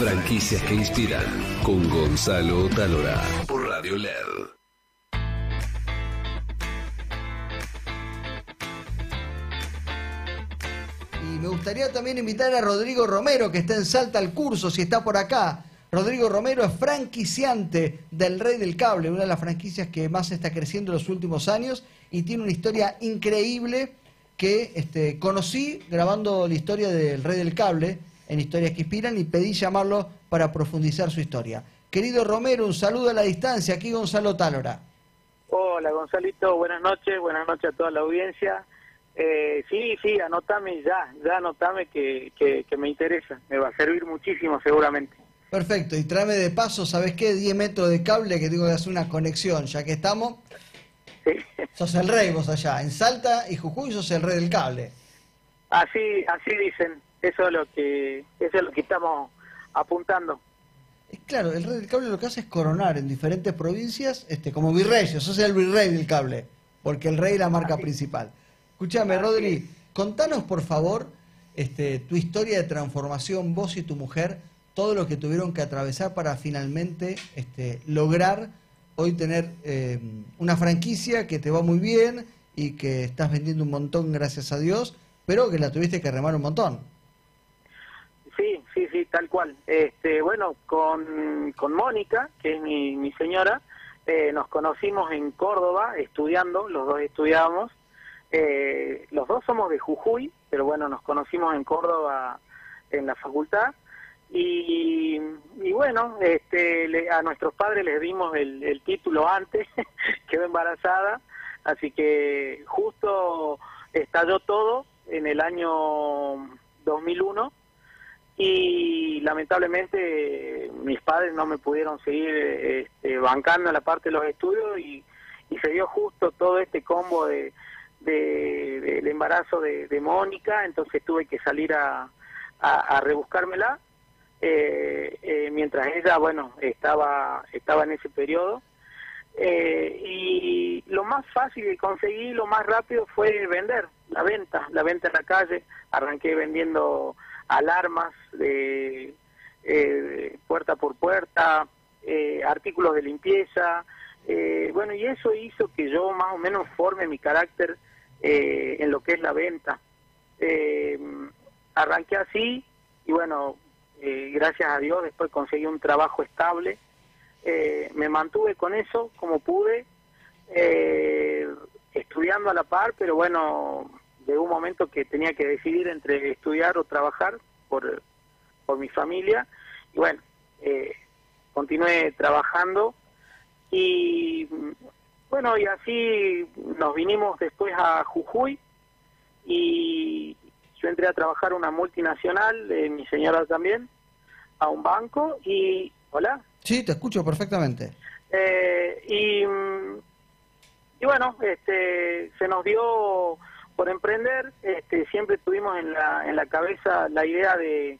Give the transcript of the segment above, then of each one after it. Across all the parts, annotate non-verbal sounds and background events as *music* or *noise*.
Franquicias que inspiran con Gonzalo Talora por Radio LED. Y me gustaría también invitar a Rodrigo Romero, que está en Salta al curso, si está por acá. Rodrigo Romero es franquiciante del Rey del Cable, una de las franquicias que más está creciendo en los últimos años y tiene una historia increíble que este, conocí grabando la historia del Rey del Cable en Historias que Inspiran y pedí llamarlo para profundizar su historia. Querido Romero, un saludo a la distancia. Aquí Gonzalo Tálora. Hola Gonzalito, buenas noches, buenas noches a toda la audiencia. Eh, sí, sí, anotame ya, ya anotame que, que, que me interesa, me va a servir muchísimo seguramente. Perfecto, y tráeme de paso, ¿sabes qué? 10 metros de cable que tengo que hacer una conexión, ya que estamos. Sí. Sos el rey vos allá, en Salta y Jujuy sos el rey del cable. Así, así dicen, eso es lo que, eso es lo que estamos apuntando. Claro, el rey del cable lo que hace es coronar en diferentes provincias este, como virrey, sos el virrey del cable, porque el rey es la marca Así. principal. Escúchame, Rodri, contanos por favor este, tu historia de transformación, vos y tu mujer, todo lo que tuvieron que atravesar para finalmente este, lograr hoy tener eh, una franquicia que te va muy bien y que estás vendiendo un montón, gracias a Dios, pero que la tuviste que remar un montón. Sí, sí, sí, tal cual. Este, bueno, con, con Mónica, que es mi, mi señora, eh, nos conocimos en Córdoba estudiando, los dos estudiábamos. Eh, los dos somos de Jujuy, pero bueno, nos conocimos en Córdoba en la facultad. Y, y bueno, este, le- a nuestros padres les dimos el, el título antes, *laughs* quedó embarazada, así que justo estalló todo en el año 2001 y lamentablemente mis padres no me pudieron seguir este, bancando la parte de los estudios y, se dio justo todo este combo de, de- del embarazo de, de Mónica, entonces tuve que salir a, a, a rebuscármela eh, eh, mientras ella, bueno, estaba, estaba en ese periodo. Eh, y lo más fácil que conseguí, lo más rápido fue vender, la venta, la venta en la calle. Arranqué vendiendo alarmas de eh, puerta por puerta, eh, artículos de limpieza. eh, bueno, y eso hizo que yo más o menos forme mi carácter eh, en lo que es la venta. Eh, arranqué así y bueno, gracias a Dios después conseguí un trabajo estable. Me mantuve con eso como pude, estudiando a la par, pero bueno, llegó un momento que tenía que decidir entre estudiar o trabajar por, por mi familia. Y bueno, eh, continué trabajando y bueno, y así nos vinimos después a Jujuy y yo entré a trabajar a una multinacional, eh, mi señora también, a un banco y, hola, Sí, te escucho perfectamente. eh, y, y bueno, este, se nos dio por emprender, este, siempre tuvimos en la, en la cabeza la idea de,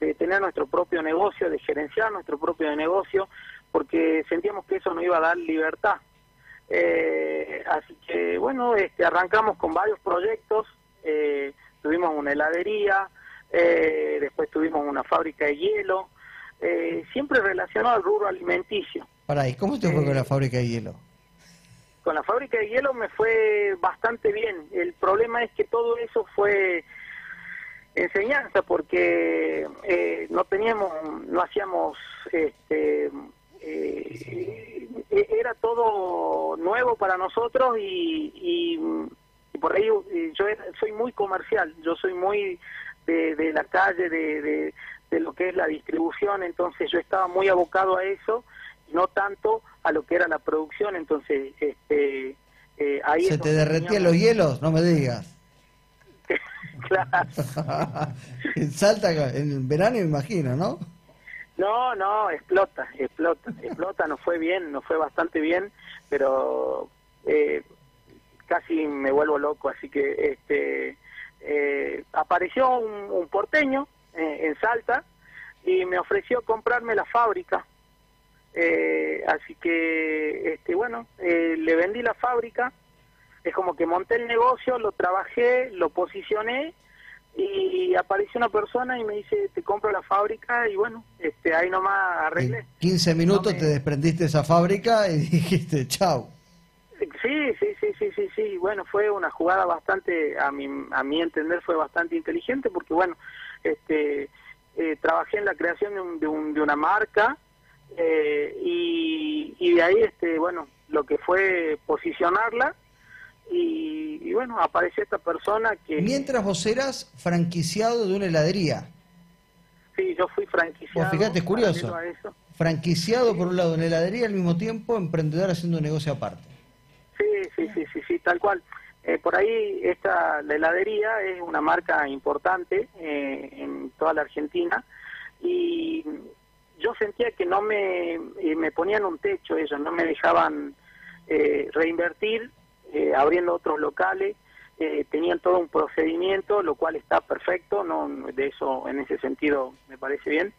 de tener nuestro propio negocio, de gerenciar nuestro propio negocio, porque sentíamos que eso nos iba a dar libertad. Eh, así que bueno, este, arrancamos con varios proyectos, eh, tuvimos una heladería, eh, después tuvimos una fábrica de hielo, eh, siempre relacionado al rubro alimenticio. Pará, ¿y cómo te fue Eh, con la fábrica de hielo? Con la fábrica de hielo me fue bastante bien. El problema es que todo eso fue enseñanza porque eh, no teníamos, no hacíamos, este, eh, e- era todo nuevo para nosotros y, y, por ahí eh, yo soy muy comercial, yo soy muy de, la calle, de, de, de lo que es la distribución, entonces yo estaba muy abocado a eso no tanto a lo que era la producción, entonces este, eh, ahí ¿Se te derretían los hielos? No me digas. *laughs* *laughs* claro. en Salta, en verano me imagino, ¿no? No, no, explota, explota, explota, nos fue bien, nos fue bastante bien, pero eh, casi me vuelvo loco, así que este eh, apareció un, un porteño eh, en Salta y me ofreció comprarme la fábrica, Eh, así que este bueno, eh, le vendí la fábrica, es como que monté el negocio, lo trabajé, lo posicioné, y apareció una persona y me dice, te compro la fábrica y bueno, este ahí nomás arreglé. En 15 minutos No me- te desprendiste de esa fábrica y *laughs* dijiste, chau. Sí, sí, sí, sí, sí, sí. Bueno, fue una jugada bastante, a mi, a mi entender, fue bastante inteligente porque, bueno, este, eh, trabajé en la creación de, un- de, un- de una marca eh, y, y de ahí, este, bueno, lo que fue posicionarla y, y, bueno, apareció esta persona que... Mientras vos eras franquiciado de una heladería. Sí, yo fui franquiciado. Vos fíjate, es curioso. Franquiciado por un lado en heladería, al mismo tiempo emprendedor haciendo un negocio aparte. Sí, sí, sí, sí, sí, tal cual. Eh, por ahí esta la heladería es una marca importante eh, en toda la Argentina y yo sentía que no me eh, me ponían un techo ellos, no me dejaban eh, reinvertir eh, abriendo otros locales, eh, tenían todo un procedimiento, lo cual está perfecto, no de eso en ese sentido me parece bien,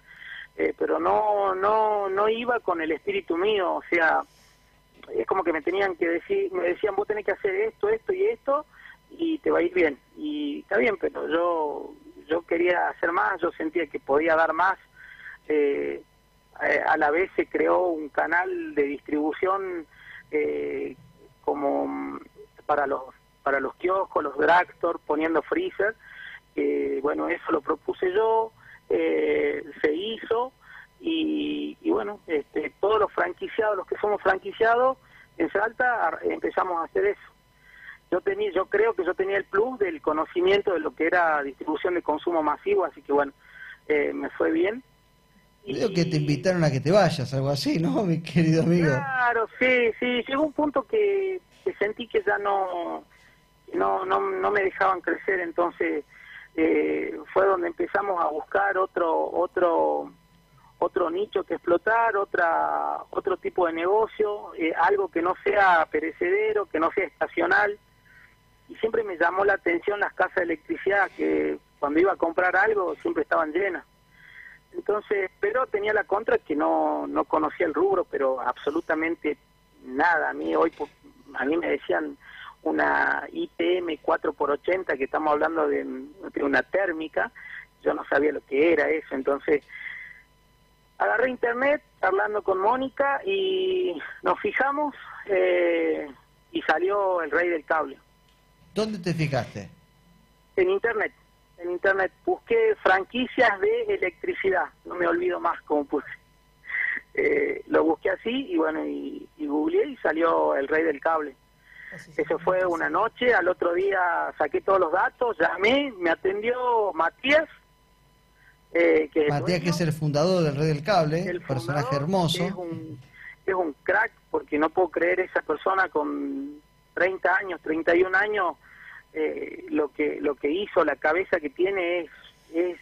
pero no no no iba con el espíritu mío, o sea, es como que me tenían que decir, me decían vos tenés que hacer esto, esto y esto y te va a ir bien. Y está bien, pero yo yo quería hacer más, yo sentía que podía dar más. Eh, eh, a la vez se creó un canal de distribución eh, como mm, para los para los kioscos, los drugstore, poniendo freezer. Bueno, eso lo propuse yo, eh, se hizo y, y bueno, este, todos los franquiciados, los que somos franquiciados en Salta, empezamos a hacer eso. Yo tenía, yo creo que yo tenía el plus del conocimiento de lo que era distribución de consumo masivo, así que bueno, eh, me fue bien. Creo que te invitaron a que te vayas, algo así, ¿no, *laughs* mi querido amigo? Claro, sí, sí. Llegó un punto que, sentí que ya no, no, no, no me dejaban crecer, entonces eh, fue donde empezamos a buscar otro, otro, otro nicho que explotar, otra, otro tipo de negocio, eh, algo que no sea perecedero, que no sea estacional. Y siempre me llamó la atención las casas de electricidad, que cuando iba a comprar algo siempre estaban llenas. Entonces, pero tenía la contra que no, no conocía el rubro, pero absolutamente nada. A mí hoy, po- a mí me decían una IPM 4x80, que estamos hablando de, de una térmica, yo no sabía lo que era eso, entonces agarré internet hablando con Mónica y nos fijamos eh, y salió el rey del cable. ¿Dónde te fijaste? En internet, en internet busqué franquicias de electricidad, no me olvido más cómo puse. Eh, lo busqué así y bueno, y, y googleé y salió el rey del cable. Eso fue una noche, al otro día saqué todos los datos, llamé, me atendió Matías. eh, que Matías, que es el fundador del Red del Cable, el personaje fundador, hermoso. Es un, es un crack, porque no puedo creer esa persona con 30 años, 31 años, eh, lo que lo que hizo, la cabeza que tiene es, es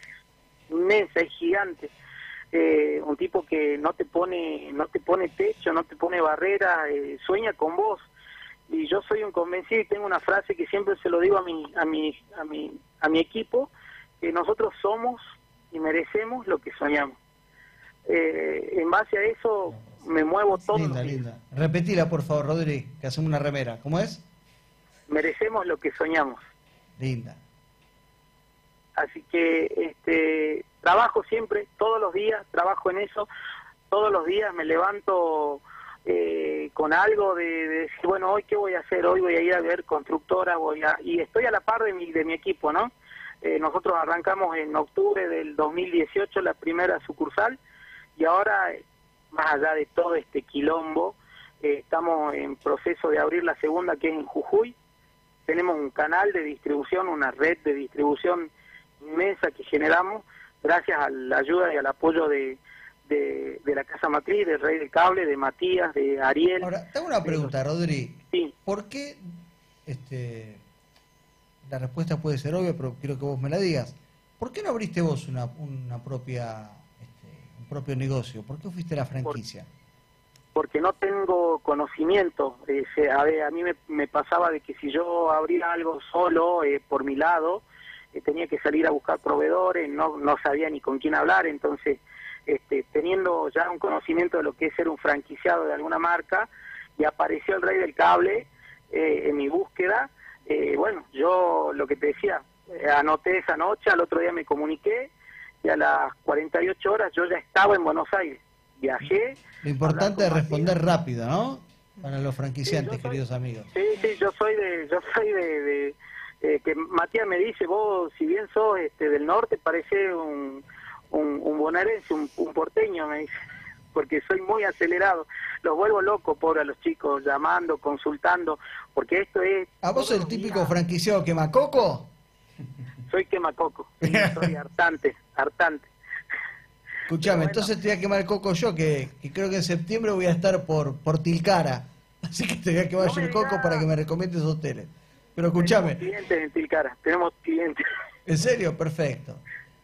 inmensa, es gigante. Eh, un tipo que no te pone no te pone techo, no te pone barrera, eh, sueña con vos. Y yo soy un convencido y tengo una frase que siempre se lo digo a mi a mi a mi a mi equipo que nosotros somos y merecemos lo que soñamos. Eh, en base a eso me muevo todos Linda, linda. Repetila, por favor, Rodri, que hacemos una remera. ¿Cómo es? Merecemos lo que soñamos. Linda. Así que este trabajo siempre, todos los días, trabajo en eso, todos los días me levanto eh, con algo de, de decir, bueno, hoy qué voy a hacer, hoy voy a ir a ver constructora, voy a, y estoy a la par de mi, de mi equipo, ¿no? Eh, nosotros arrancamos en octubre del 2018 la primera sucursal y ahora, más allá de todo este quilombo, eh, estamos en proceso de abrir la segunda que es en Jujuy. Tenemos un canal de distribución, una red de distribución inmensa que generamos gracias a la ayuda y al apoyo de, de, de la Casa Matriz, del Rey del Cable, de Matías, de Ariel. Ahora, te hago una pregunta, Rodri. Sí, ¿Por qué, este, la respuesta puede ser obvia, pero quiero que vos me la digas. ¿Por qué no abriste vos una, una propia, este, un propio negocio? ¿Por qué fuiste a la franquicia? Porque no tengo conocimiento. Eh, a, a mí me, me pasaba de que si yo abría algo solo eh, por mi lado, eh, tenía que salir a buscar proveedores, no, no sabía ni con quién hablar, entonces este, teniendo ya un conocimiento de lo que es ser un franquiciado de alguna marca, y apareció el rey del cable eh, en mi búsqueda, eh, bueno, yo lo que te decía, anoté esa noche, al otro día me comuniqué y a las 48 horas yo ya estaba en Buenos Aires. Viajé. Lo importante es responder rápido, ¿no? Para los franquiciantes, queridos amigos. Sí, sí, yo soy de, yo soy de, eh, que Matías me dice, vos si bien sos este, del norte, parece un, un, un bonaerense, un, un porteño, me dice porque soy muy acelerado. Los vuelvo loco, por a los chicos, llamando, consultando, porque esto es... ¿A vos el típico franquiciado quemacoco? Soy quemacoco, soy hartante, hartante. Escuchame, entonces te voy a quemar el coco yo, que, creo que en septiembre voy a estar por, por Tilcara. *laughs* Así que te voy a quemar yo el coco para que me recomiendes hoteles. Pero escúchame. Tenemos clientes en Tilcara, tenemos clientes. ¿En serio? Perfecto.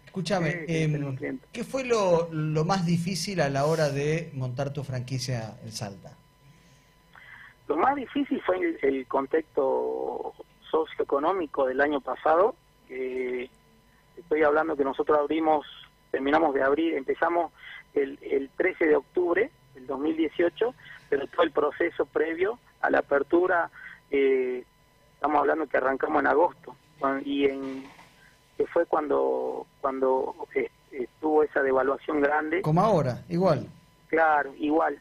Escúchame, em, ¿qué fue lo, más difícil a la hora de montar tu franquicia en Salta? Lo más difícil fue el, contexto socioeconómico del año pasado. estoy hablando que nosotros abrimos, terminamos de abrir, empezamos el, el 13 de octubre del 2018, pero todo el proceso previo a la apertura, eh, estamos hablando que arrancamos en agosto. Y en que fue cuando cuando eh, estuvo esa devaluación grande. Como ahora, igual. Claro, igual.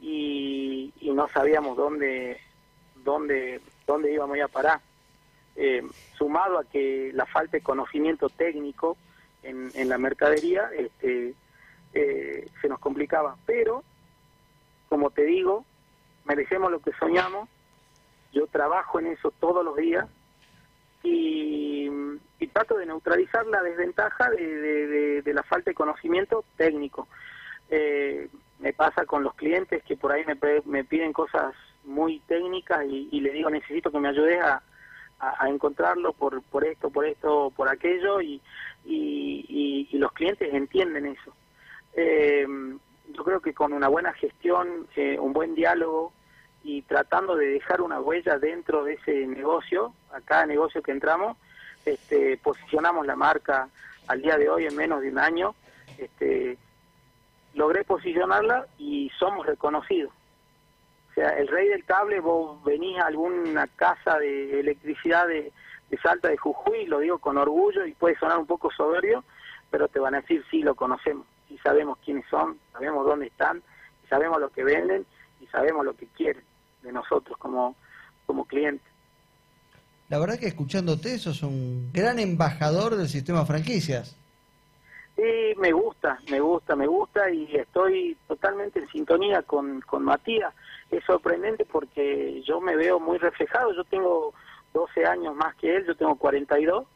Y, y no sabíamos dónde dónde dónde íbamos a, parar. Eh, sumado a que la falta de conocimiento técnico en, la mercadería este, eh, se nos complicaba. Pero, como te digo, merecemos lo que soñamos. Yo trabajo en eso todos los días y, trato de neutralizar la desventaja de, la falta de conocimiento técnico. Eh, me pasa con los clientes que por ahí me, piden cosas muy técnicas y, le digo necesito que me ayudes a, encontrarlo por, por esto, por esto, por aquello y, y, los clientes entienden eso. Eh, yo creo que con una buena gestión, eh, un buen diálogo, y tratando de dejar una huella dentro de ese negocio, a cada negocio que entramos, este, posicionamos la marca al día de hoy en menos de un año, este, logré posicionarla y somos reconocidos. O sea, el rey del cable, vos venís a alguna casa de electricidad de, Salta de Jujuy, lo digo con orgullo y puede sonar un poco soberbio, pero te van a decir sí, lo conocemos y sabemos quiénes son, sabemos dónde están, sabemos lo que venden y sabemos lo que quieren de nosotros como, como clientes. La verdad que escuchándote sos un gran embajador del sistema franquicias. Sí, me gusta, me gusta, me gusta y estoy totalmente en sintonía con, con Matías. Es sorprendente porque yo me veo muy reflejado. Yo tengo 12 años más que él, yo tengo 42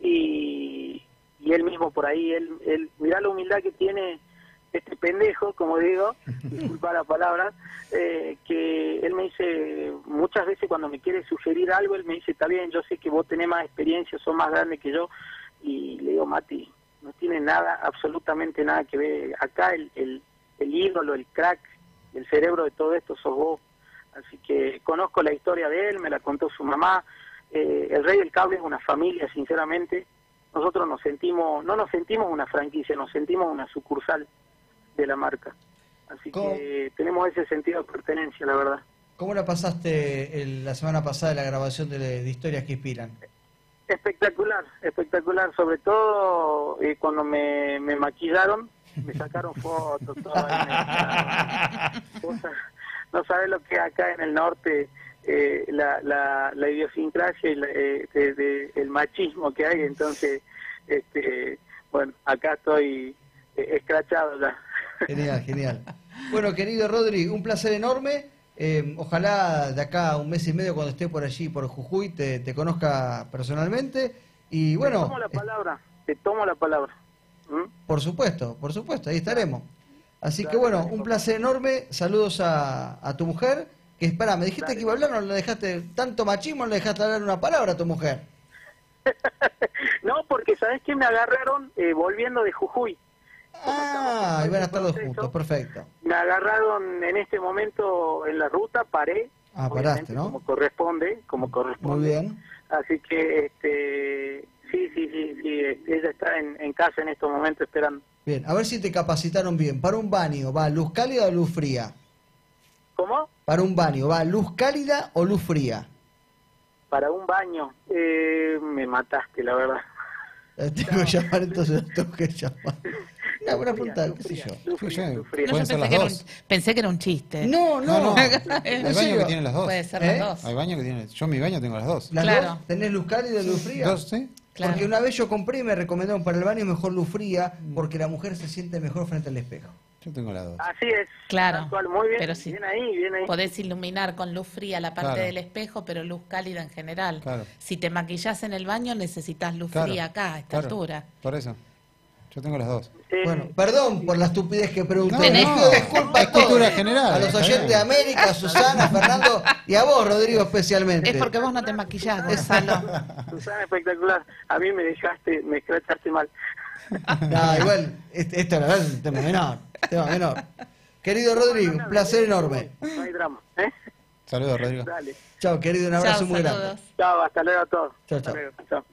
y, y él mismo por ahí, él, él, mirá la humildad que tiene este pendejo, como digo, *laughs* disculpa la palabra, eh, que él me dice, muchas veces cuando me quiere sugerir algo, él me dice, está bien, yo sé que vos tenés más experiencia, sos más grande que yo, y le digo, Mati, no tiene nada, absolutamente nada que ver. Acá el, el, el ídolo, el crack, el cerebro de todo esto sos vos. Así que conozco la historia de él, me la contó su mamá. Eh, el Rey del Cable es una familia, sinceramente. Nosotros nos sentimos, no nos sentimos una franquicia, nos sentimos una sucursal de la marca. Así que tenemos ese sentido de pertenencia, la verdad. ¿Cómo la pasaste la semana pasada de la grabación de, historias que inspiran? Espectacular, espectacular, sobre todo eh, cuando me, me maquillaron, me sacaron *laughs* fotos, todo, no sabes lo que acá en el norte, eh, la, la, la, idiosincrasia y eh, el machismo que hay, entonces, este, bueno, acá estoy escrachado ya. Genial, genial. Bueno, querido Rodri, un placer enorme. Eh, ojalá de acá a un mes y medio cuando esté por allí, por Jujuy, te, te conozca personalmente. Y bueno... Te tomo la palabra, te tomo la palabra. ¿Mm? Por supuesto, por supuesto, ahí estaremos. Así que bueno, un placer enorme. Saludos a, a tu mujer. Que espera, me dijiste que iba a hablar, no le dejaste tanto machismo, no le dejaste hablar una palabra a tu mujer. *laughs* no, porque sabes que me agarraron eh, volviendo de Jujuy. Ah, iban a estar dos juntos, perfecto. Me agarraron en este momento en la ruta, paré. Ah, paraste, ¿no? Como corresponde, como corresponde. Muy bien. Así que, este, sí, sí, sí, sí, ella está en, casa en estos momentos esperando. Bien, a ver si te capacitaron bien. Para un baño, ¿va luz cálida o luz fría? ¿Cómo? Para un baño, ¿va luz cálida o luz fría? para un baño, eh, me mataste, la verdad. *laughs* Tengo que llamar, entonces tengo que llamar. *laughs* Una buena pregunta, qué sé yo. Sufría, Sí, sí. sufría. No, Pueden yo ser pensé las que, era un, dos. pensé que era un chiste. No, no. No, no. *laughs* *laughs* Hay ¿En baños que tienen las dos. Puede ser ¿Eh? las dos. Hay baños que tienen. Yo en mi baño tengo las dos. ¿Las Claro. dos? ¿Tenés luz cálida y luz fría? ¿Dos, sí? Claro. Porque una vez yo compré y me recomendaron para el baño mejor luz fría porque la mujer se siente mejor frente al espejo. Yo tengo las dos. Así es. Claro, muy bien. pero sí. Bien ahí, bien ahí. Podés iluminar con luz fría la parte Claro. del espejo, pero luz cálida en general. Claro. Si te maquillás en el baño, necesitas luz Claro, fría acá, a esta claro. altura. Por eso. Yo tengo las dos. Eh, Bueno, perdón por la estupidez que pregunté. No, no. disculpas Es a todos. cultura general, A los oyentes de. América, a Susana, a Fernando y a vos, Rodrigo, especialmente. Es porque vos no te maquillás, Gonzalo. Susana, espectacular. A mí me dejaste, me escrachaste mal. No, igual, este- esto la verdad es un tema menor. Tema menor. Querido Rodrigo, un placer enorme. No hay drama. ¿eh? Saludos, Rodrigo. Dale. Chao, querido, un abrazo muy saludos. grande. Chao, hasta luego a todos. Chao, chao.